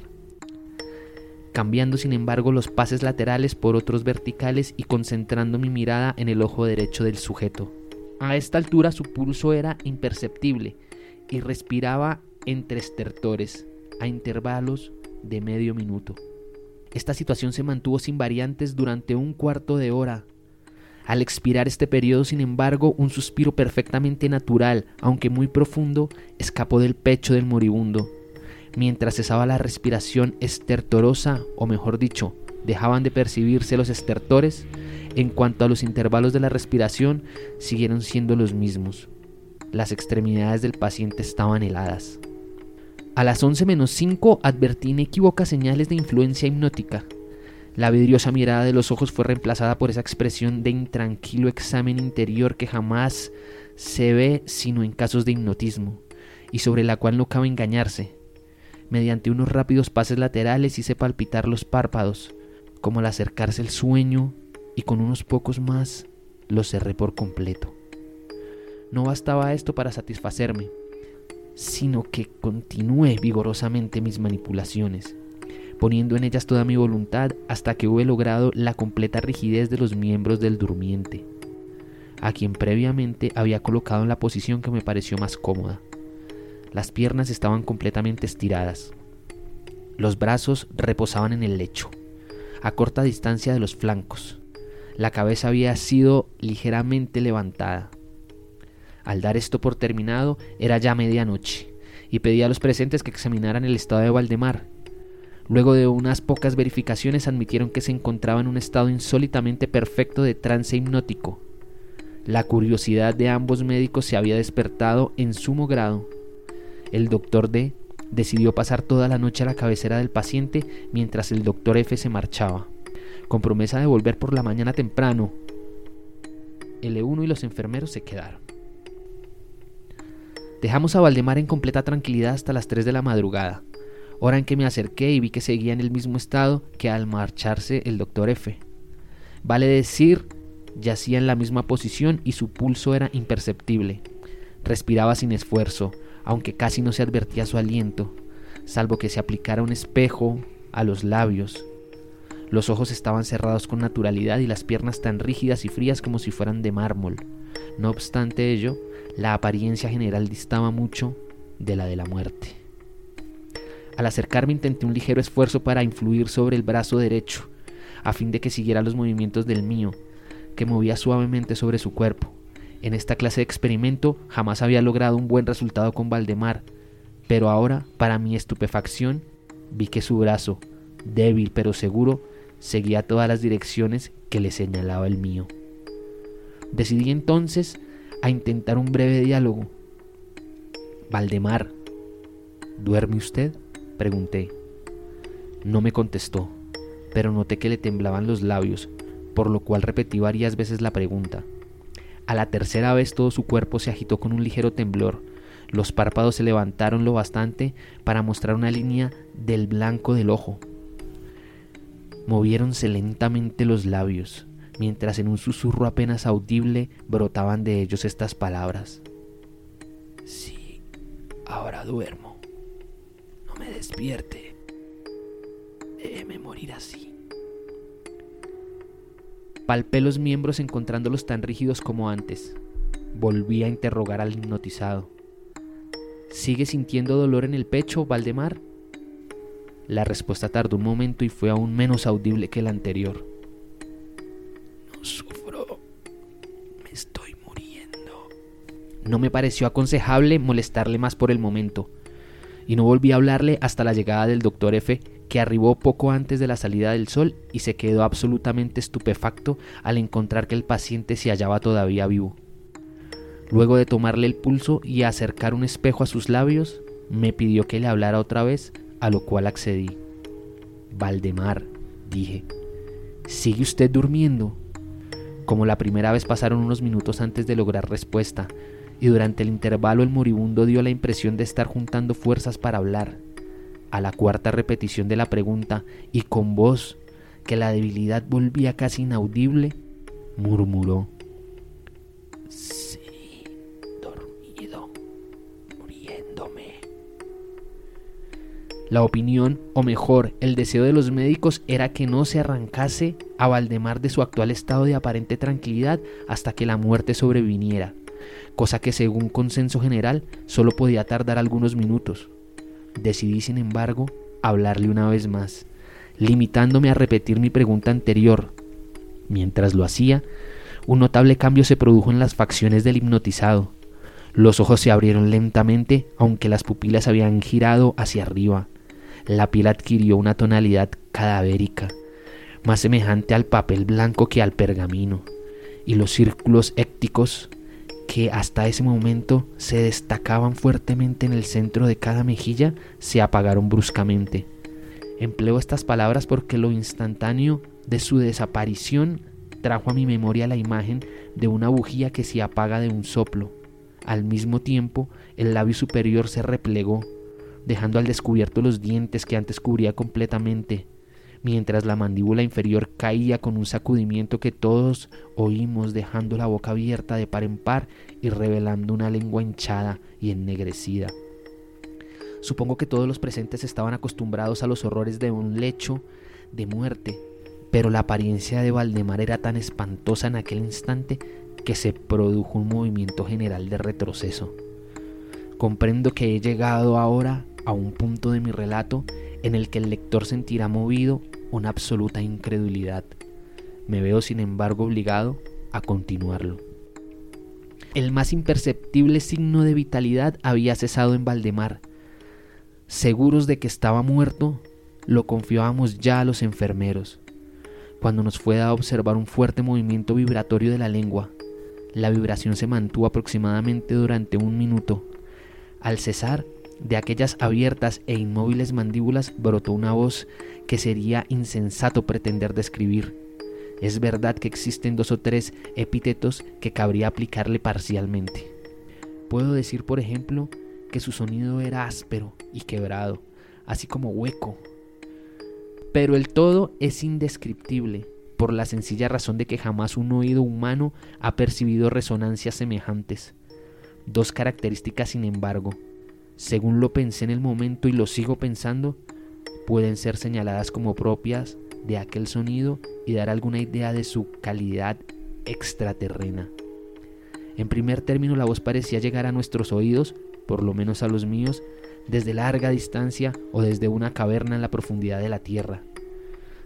cambiando sin embargo los pases laterales por otros verticales y concentrando mi mirada en el ojo derecho del sujeto. A esta altura su pulso era imperceptible y respiraba entre estertores, a intervalos de medio minuto. Esta situación se mantuvo sin variantes durante un cuarto de hora. Al expirar este periodo, sin embargo, un suspiro perfectamente natural, aunque muy profundo, escapó del pecho del moribundo mientras cesaba la respiración estertorosa, o mejor dicho, dejaban de percibirse los estertores, en cuanto a los intervalos de la respiración, siguieron siendo los mismos. Las extremidades del paciente estaban heladas. A las 11 menos 5 advertí inequívocas señales de influencia hipnótica. La vidriosa mirada de los ojos fue reemplazada por esa expresión de intranquilo examen interior que jamás se ve sino en casos de hipnotismo, y sobre la cual no cabe engañarse, Mediante unos rápidos pases laterales hice palpitar los párpados, como al acercarse el sueño, y con unos pocos más los cerré por completo. No bastaba esto para satisfacerme, sino que continué vigorosamente mis manipulaciones, poniendo en ellas toda mi voluntad hasta que hube logrado la completa rigidez de los miembros del durmiente, a quien previamente había colocado en la posición que me pareció más cómoda. Las piernas estaban completamente estiradas. Los brazos reposaban en el lecho, a corta distancia de los flancos. La cabeza había sido ligeramente levantada. Al dar esto por terminado, era ya medianoche, y pedí a los presentes que examinaran el estado de Valdemar. Luego de unas pocas verificaciones admitieron que se encontraba en un estado insólitamente perfecto de trance hipnótico. La curiosidad de ambos médicos se había despertado en sumo grado el doctor D decidió pasar toda la noche a la cabecera del paciente mientras el doctor F se marchaba, con promesa de volver por la mañana temprano. El E1 y los enfermeros se quedaron. Dejamos a Valdemar en completa tranquilidad hasta las 3 de la madrugada, hora en que me acerqué y vi que seguía en el mismo estado que al marcharse el doctor F. Vale decir, yacía en la misma posición y su pulso era imperceptible. Respiraba sin esfuerzo, aunque casi no se advertía su aliento, salvo que se aplicara un espejo a los labios. Los ojos estaban cerrados con naturalidad y las piernas tan rígidas y frías como si fueran de mármol. No obstante ello, la apariencia general distaba mucho de la de la muerte. Al acercarme intenté un ligero esfuerzo para influir sobre el brazo derecho, a fin de que siguiera los movimientos del mío, que movía suavemente sobre su cuerpo. En esta clase de experimento jamás había logrado un buen resultado con Valdemar, pero ahora, para mi estupefacción, vi que su brazo, débil pero seguro, seguía todas las direcciones que le señalaba el mío. Decidí entonces a intentar un breve diálogo. Valdemar, ¿duerme usted? Pregunté. No me contestó, pero noté que le temblaban los labios, por lo cual repetí varias veces la pregunta. A la tercera vez todo su cuerpo se agitó con un ligero temblor. Los párpados se levantaron lo bastante para mostrar una línea del blanco del ojo. Moviéronse lentamente los labios, mientras en un susurro apenas audible brotaban de ellos estas palabras. Sí, ahora duermo. Me despierte. Déjeme morir así. Palpé los miembros encontrándolos tan rígidos como antes. Volví a interrogar al hipnotizado. ¿Sigue sintiendo dolor en el pecho, Valdemar? La respuesta tardó un momento y fue aún menos audible que la anterior. No sufro. Me estoy muriendo. No me pareció aconsejable molestarle más por el momento, y no volví a hablarle hasta la llegada del doctor F, que arribó poco antes de la salida del sol y se quedó absolutamente estupefacto al encontrar que el paciente se hallaba todavía vivo. Luego de tomarle el pulso y acercar un espejo a sus labios, me pidió que le hablara otra vez, a lo cual accedí. Valdemar, dije, ¿sigue usted durmiendo? Como la primera vez pasaron unos minutos antes de lograr respuesta, y durante el intervalo el moribundo dio la impresión de estar juntando fuerzas para hablar. A la cuarta repetición de la pregunta, y con voz que la debilidad volvía casi inaudible, murmuró. Sí, dormido, muriéndome. La opinión, o mejor, el deseo de los médicos era que no se arrancase a Valdemar de su actual estado de aparente tranquilidad hasta que la muerte sobreviniera cosa que según consenso general solo podía tardar algunos minutos. Decidí, sin embargo, hablarle una vez más, limitándome a repetir mi pregunta anterior. Mientras lo hacía, un notable cambio se produjo en las facciones del hipnotizado. Los ojos se abrieron lentamente, aunque las pupilas habían girado hacia arriba. La piel adquirió una tonalidad cadavérica, más semejante al papel blanco que al pergamino, y los círculos écticos que hasta ese momento se destacaban fuertemente en el centro de cada mejilla se apagaron bruscamente. Empleo estas palabras porque lo instantáneo de su desaparición trajo a mi memoria la imagen de una bujía que se apaga de un soplo. Al mismo tiempo, el labio superior se replegó, dejando al descubierto los dientes que antes cubría completamente, mientras la mandíbula inferior caía con un sacudimiento que todos oímos dejando la boca abierta de par en par y revelando una lengua hinchada y ennegrecida. Supongo que todos los presentes estaban acostumbrados a los horrores de un lecho de muerte, pero la apariencia de Valdemar era tan espantosa en aquel instante que se produjo un movimiento general de retroceso. Comprendo que he llegado ahora a un punto de mi relato en el que el lector sentirá movido una absoluta incredulidad. Me veo sin embargo obligado a continuarlo. El más imperceptible signo de vitalidad había cesado en Valdemar. Seguros de que estaba muerto, lo confiábamos ya a los enfermeros. Cuando nos fue dado observar un fuerte movimiento vibratorio de la lengua, la vibración se mantuvo aproximadamente durante un minuto. Al cesar, de aquellas abiertas e inmóviles mandíbulas brotó una voz que sería insensato pretender describir. Es verdad que existen dos o tres epítetos que cabría aplicarle parcialmente. Puedo decir, por ejemplo, que su sonido era áspero y quebrado, así como hueco. Pero el todo es indescriptible, por la sencilla razón de que jamás un oído humano ha percibido resonancias semejantes. Dos características, sin embargo, según lo pensé en el momento y lo sigo pensando, pueden ser señaladas como propias de aquel sonido y dar alguna idea de su calidad extraterrena. En primer término, la voz parecía llegar a nuestros oídos, por lo menos a los míos, desde larga distancia o desde una caverna en la profundidad de la tierra.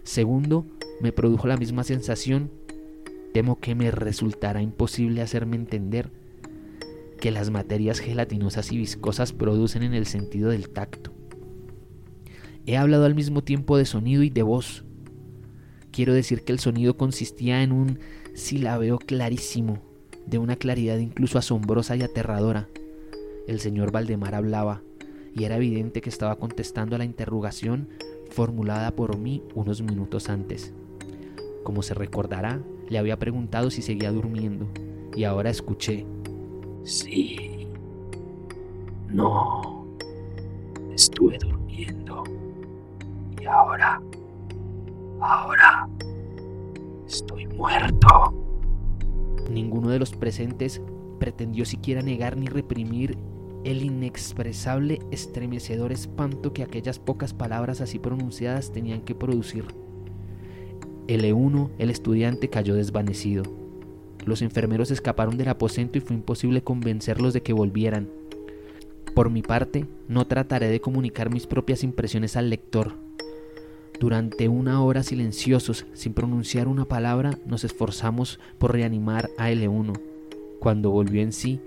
Segundo, me produjo la misma sensación, temo que me resultará imposible hacerme entender que las materias gelatinosas y viscosas producen en el sentido del tacto. He hablado al mismo tiempo de sonido y de voz. Quiero decir que el sonido consistía en un silabeo clarísimo, de una claridad incluso asombrosa y aterradora. El señor Valdemar hablaba, y era evidente que estaba contestando a la interrogación formulada por mí unos minutos antes. Como se recordará, le había preguntado si seguía durmiendo, y ahora escuché Sí. No. Estuve durmiendo. Y ahora... Ahora... Estoy muerto. Ninguno de los presentes pretendió siquiera negar ni reprimir el inexpresable estremecedor espanto que aquellas pocas palabras así pronunciadas tenían que producir. El E1, el estudiante, cayó desvanecido. Los enfermeros escaparon del aposento y fue imposible convencerlos de que volvieran. Por mi parte, no trataré de comunicar mis propias impresiones al lector. Durante una hora silenciosos, sin pronunciar una palabra, nos esforzamos por reanimar a L1. Cuando volvió en sí,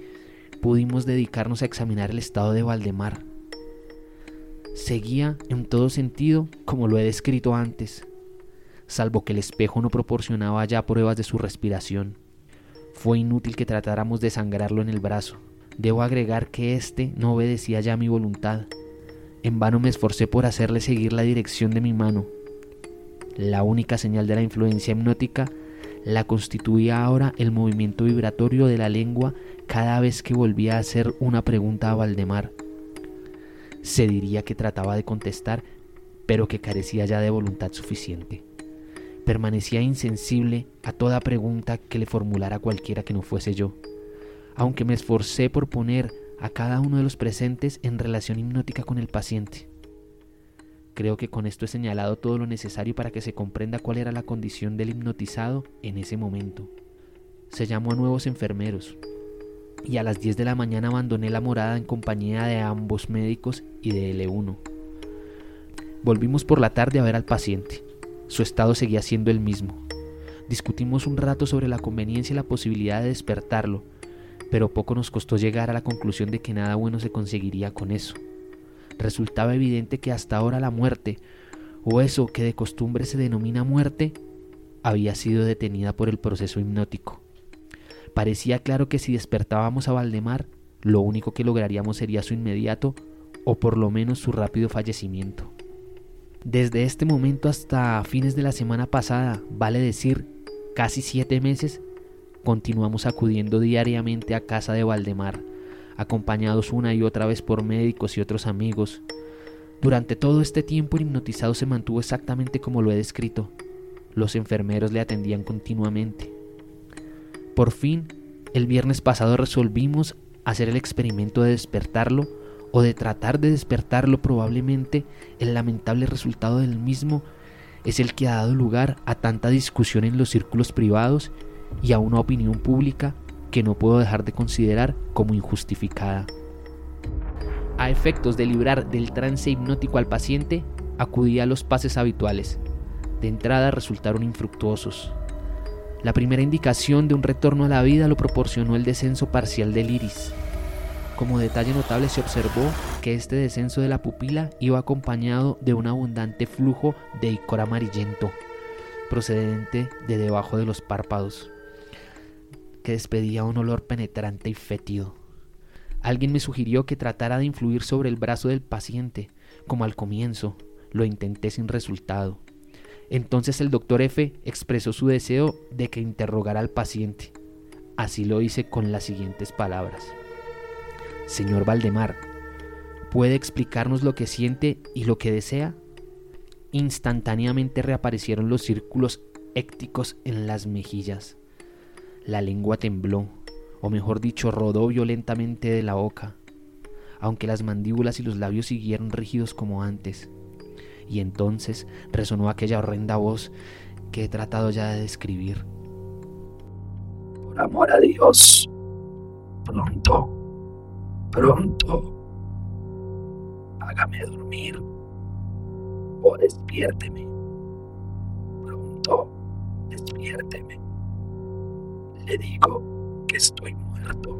pudimos dedicarnos a examinar el estado de Valdemar. Seguía en todo sentido como lo he descrito antes, salvo que el espejo no proporcionaba ya pruebas de su respiración. Fue inútil que tratáramos de sangrarlo en el brazo. Debo agregar que éste no obedecía ya mi voluntad. En vano me esforcé por hacerle seguir la dirección de mi mano. La única señal de la influencia hipnótica la constituía ahora el movimiento vibratorio de la lengua cada vez que volvía a hacer una pregunta a Valdemar. Se diría que trataba de contestar, pero que carecía ya de voluntad suficiente. Permanecía insensible a toda pregunta que le formulara cualquiera que no fuese yo, aunque me esforcé por poner a cada uno de los presentes en relación hipnótica con el paciente. Creo que con esto he señalado todo lo necesario para que se comprenda cuál era la condición del hipnotizado en ese momento. Se llamó a nuevos enfermeros y a las 10 de la mañana abandoné la morada en compañía de ambos médicos y de L1. Volvimos por la tarde a ver al paciente. Su estado seguía siendo el mismo. Discutimos un rato sobre la conveniencia y la posibilidad de despertarlo, pero poco nos costó llegar a la conclusión de que nada bueno se conseguiría con eso resultaba evidente que hasta ahora la muerte, o eso que de costumbre se denomina muerte, había sido detenida por el proceso hipnótico. Parecía claro que si despertábamos a Valdemar, lo único que lograríamos sería su inmediato o por lo menos su rápido fallecimiento. Desde este momento hasta fines de la semana pasada, vale decir, casi siete meses, continuamos acudiendo diariamente a casa de Valdemar, acompañados una y otra vez por médicos y otros amigos. Durante todo este tiempo el hipnotizado se mantuvo exactamente como lo he descrito. Los enfermeros le atendían continuamente. Por fin, el viernes pasado resolvimos hacer el experimento de despertarlo o de tratar de despertarlo probablemente el lamentable resultado del mismo es el que ha dado lugar a tanta discusión en los círculos privados y a una opinión pública que no puedo dejar de considerar como injustificada. A efectos de librar del trance hipnótico al paciente, acudí a los pases habituales. De entrada resultaron infructuosos. La primera indicación de un retorno a la vida lo proporcionó el descenso parcial del iris. Como detalle notable se observó que este descenso de la pupila iba acompañado de un abundante flujo de icor amarillento, procedente de debajo de los párpados que despedía un olor penetrante y fétido. Alguien me sugirió que tratara de influir sobre el brazo del paciente, como al comienzo. Lo intenté sin resultado. Entonces el doctor F expresó su deseo de que interrogara al paciente. Así lo hice con las siguientes palabras. Señor Valdemar, ¿puede explicarnos lo que siente y lo que desea? Instantáneamente reaparecieron los círculos écticos en las mejillas. La lengua tembló, o mejor dicho, rodó violentamente de la boca, aunque las mandíbulas y los labios siguieron rígidos como antes. Y entonces resonó aquella horrenda voz que he tratado ya de describir. Por amor a Dios, pronto, pronto, hágame dormir o despiérteme. Pronto, despiérteme le digo que estoy muerto.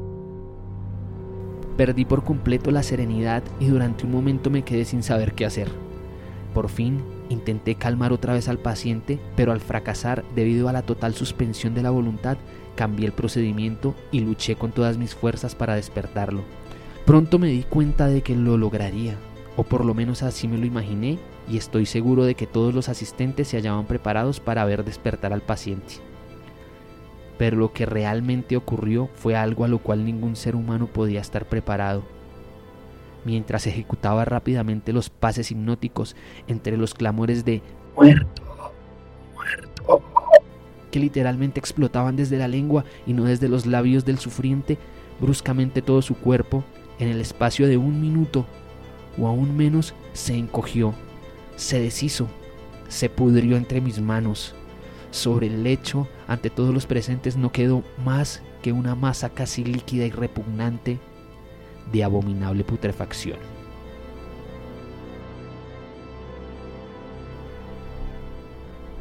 Perdí por completo la serenidad y durante un momento me quedé sin saber qué hacer. Por fin intenté calmar otra vez al paciente, pero al fracasar debido a la total suspensión de la voluntad, cambié el procedimiento y luché con todas mis fuerzas para despertarlo. Pronto me di cuenta de que lo lograría, o por lo menos así me lo imaginé, y estoy seguro de que todos los asistentes se hallaban preparados para ver despertar al paciente pero lo que realmente ocurrió fue algo a lo cual ningún ser humano podía estar preparado. Mientras ejecutaba rápidamente los pases hipnóticos entre los clamores de muerto, muerto, que literalmente explotaban desde la lengua y no desde los labios del sufriente, bruscamente todo su cuerpo, en el espacio de un minuto, o aún menos, se encogió, se deshizo, se pudrió entre mis manos sobre el lecho, ante todos los presentes, no quedó más que una masa casi líquida y repugnante de abominable putrefacción.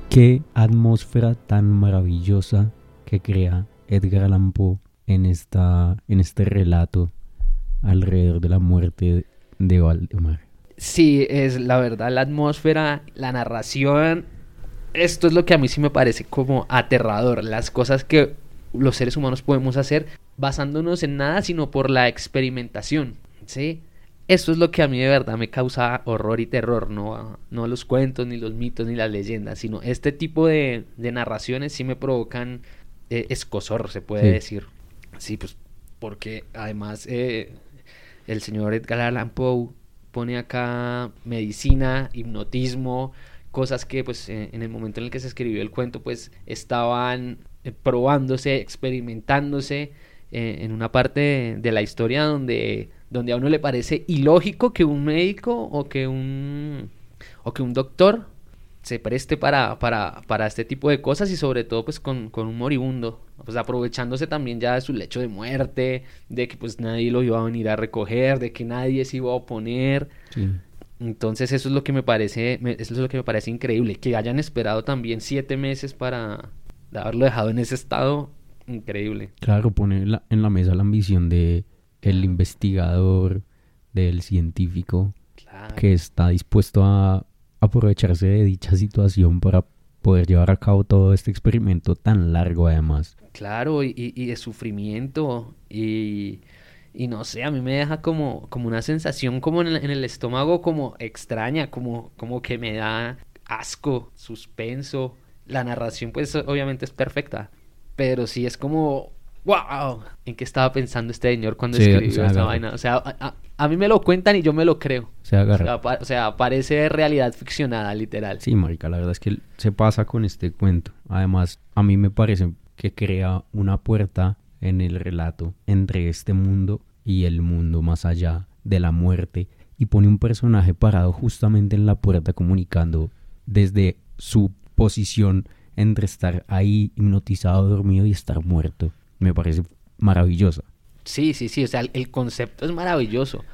Qué atmósfera tan maravillosa que crea Edgar Allan Poe en, esta, en este relato alrededor de la muerte de Valdemar. Sí, es la verdad, la atmósfera, la narración, esto es lo que a mí sí me parece como aterrador, las cosas que los seres humanos podemos hacer basándonos en nada, sino por la experimentación, ¿sí? Esto es lo que a mí de verdad me causa horror y terror, no, no los cuentos, ni los mitos, ni las leyendas, sino este tipo de, de narraciones sí me provocan eh, escosor, se puede Sí. decir. Sí, pues porque además eh, el señor Edgar Allan Poe pone acá medicina, hipnotismo, cosas que pues eh, en el momento en el que se escribió el cuento pues estaban eh, probándose, experimentándose eh, en una parte de, la historia donde, donde a uno le parece ilógico que un médico o que un, o que un doctor se preste para, para, para este tipo de cosas y sobre todo pues con, con un moribundo, pues aprovechándose también ya de su lecho de muerte, de que pues nadie lo iba a venir a recoger, de que nadie se iba a oponer. Sí. Entonces eso es lo que me parece, me- eso es lo que me parece increíble, que hayan esperado también siete meses para haberlo dejado en ese estado, increíble. Claro, pone la- en la mesa la ambición de el investigador, del científico, Claro. que está dispuesto a aprovecharse de dicha situación para poder llevar a cabo todo este experimento tan largo además. Claro, y, y- y de sufrimiento, y, y no sé, a mí me deja como, como una sensación como en el, en el estómago como extraña, como, como que me da asco, suspenso. La narración pues obviamente es perfecta, pero sí es como, wow, ¿en qué estaba pensando este señor cuando Sí, escribió o sea, esta agarra. vaina? O sea, a, a- a mí me lo cuentan y yo me lo creo. Se O agarra. sea, pa- o sea, parece realidad ficcionada, literal. Sí, marica, la verdad es que se pasa con este cuento. Además, a mí me parece que crea una puerta en el relato entre este mundo y el mundo más allá de la muerte y pone un personaje parado justamente en la puerta comunicando desde su posición entre estar ahí hipnotizado, dormido y estar muerto. Me parece maravillosa. Sí, sí, sí, o sea, el- concepto es maravilloso.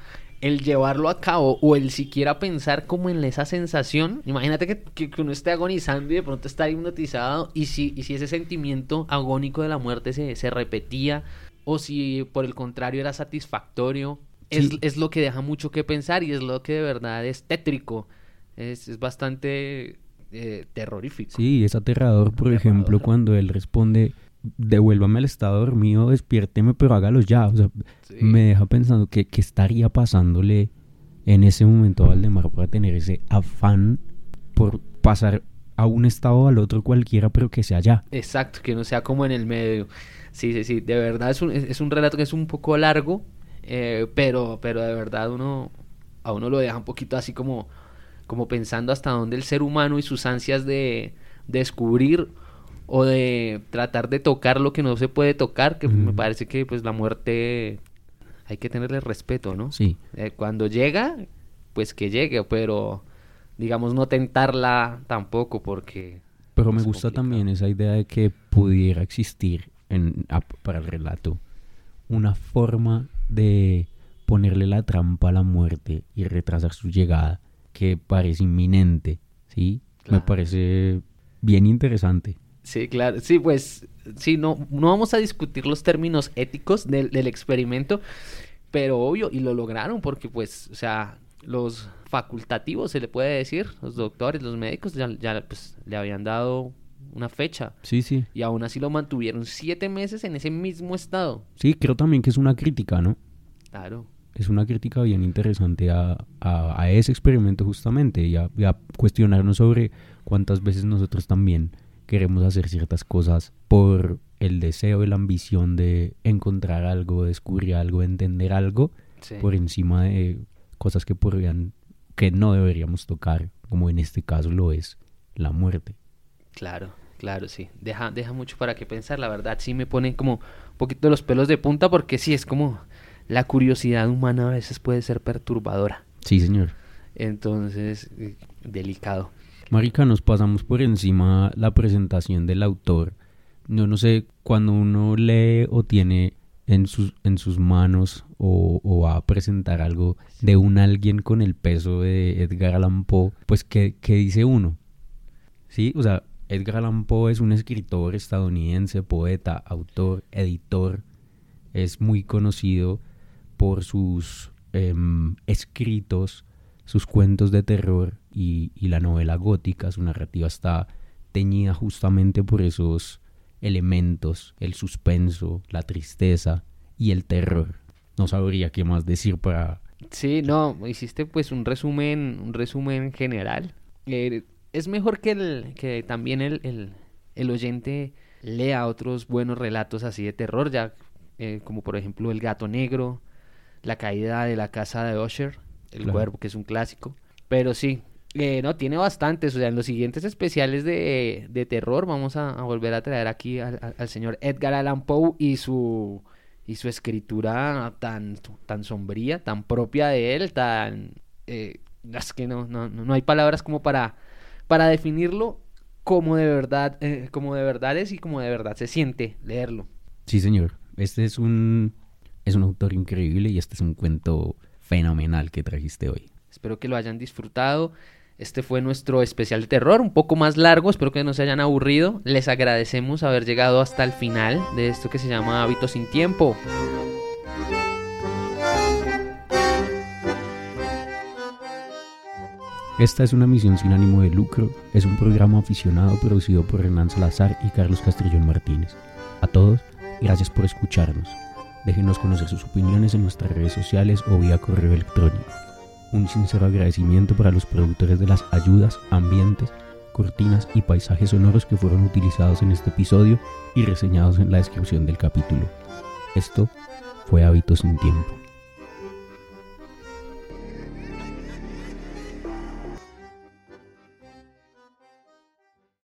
El llevarlo a cabo o el siquiera pensar como en esa sensación, imagínate que, que- que uno esté agonizando y de pronto estar hipnotizado y si, y si ese sentimiento agónico de la muerte se, se repetía o si por el contrario era satisfactorio, es, Sí. es lo que deja mucho que pensar y es lo que de verdad es tétrico, es, es bastante eh, terrorífico. Sí, es aterrador, por ejemplo, cuando él responde, devuélvame al estado dormido, despiérteme, pero hágalo ya. O sea, Sí. me deja pensando que, que estaría pasándole en ese momento a Valdemar para tener ese afán por pasar a un estado o al otro cualquiera, pero que sea ya. Exacto, que no sea como en el medio. Sí, sí, sí, de verdad es un, es, es un relato que es un poco largo, eh, pero, pero de verdad uno, a uno lo deja un poquito así como, como pensando hasta dónde el ser humano y sus ansias de, descubrir o de tratar de tocar lo que no se puede tocar, que me parece que pues la muerte hay que tenerle respeto, ¿no? Sí, Eh, cuando llega, pues que llegue, pero digamos no tentarla tampoco porque... pero me gusta complicado. también esa idea de que pudiera existir en, a- para el relato una forma de ponerle la trampa a la muerte y retrasar su llegada que parece inminente, ¿sí? Me parece bien interesante. Sí, claro. Sí, pues, sí, no, no vamos a discutir los términos éticos del, del experimento, pero obvio, y lo lograron porque, pues, o sea, los facultativos, se le puede decir, los doctores, los médicos, ya, ya pues, le habían dado una fecha Sí, sí. y aún así lo mantuvieron siete meses en ese mismo estado. Sí, creo también que es una crítica, ¿no? Claro. Es una crítica bien interesante a, a- a ese experimento justamente y a, y a cuestionarnos sobre cuántas veces nosotros también queremos hacer ciertas cosas por el deseo y la ambición de encontrar algo, descubrir algo, entender algo Sí. por encima de cosas que podrían, que no deberíamos tocar, como en este caso lo es la muerte. Claro, claro, sí. Deja, deja mucho para qué pensar. La verdad, sí me pone como un poquito los pelos de punta porque sí, es como la curiosidad humana a veces puede ser perturbadora. Sí, señor. Entonces, eh, delicado. Marica, nos pasamos por encima la presentación del autor. Yo no sé, cuando uno lee o tiene en sus, en sus manos o, va a presentar algo de un alguien con el peso de Edgar Allan Poe, pues ¿qué, qué dice uno? Sí, o sea, Edgar Allan Poe es un escritor estadounidense, poeta, autor, editor, Es muy conocido por sus em, escritos, sus cuentos de terror y, y la novela gótica. Su narrativa está teñida justamente por esos elementos, el suspenso, la tristeza y el terror. No sabría qué más decir para... Sí, no, hiciste pues un resumen, un resumen general. Eh, es mejor que, el, que también el, el, el oyente lea otros buenos relatos así de terror, ya eh, como por ejemplo El gato negro, La caída de la casa de Usher, El Claro. cuervo, que es un clásico. Pero sí, eh, no, tiene bastantes. O sea, en los siguientes especiales de, de terror vamos a, a volver a traer aquí al, señor Edgar Allan Poe y su, y su escritura tan, tan sombría, tan propia de él, tan... eh, es que no, no, no no hay palabras como para, para definirlo como de verdad, eh, como de verdad es y como de verdad se siente leerlo. Sí, señor. Este es un, es un autor increíble y este es un cuento fenomenal que trajiste hoy. Espero que lo hayan disfrutado. Este fue nuestro especial terror, un poco más largo, espero que no se hayan aburrido. Les agradecemos haber llegado hasta el final de esto que se llama Hábitos sin Tiempo. Esta es una misión sin ánimo de lucro. Es un programa aficionado producido por Hernán Salazar y Carlos Castrillón Martínez. A todos, gracias por escucharnos. Déjenos conocer sus opiniones en nuestras redes sociales o vía correo electrónico. Un sincero agradecimiento para los productores de las ayudas, ambientes, cortinas y paisajes sonoros que fueron utilizados en este episodio y reseñados en la descripción del capítulo. Esto fue Hábitos sin Tiempo.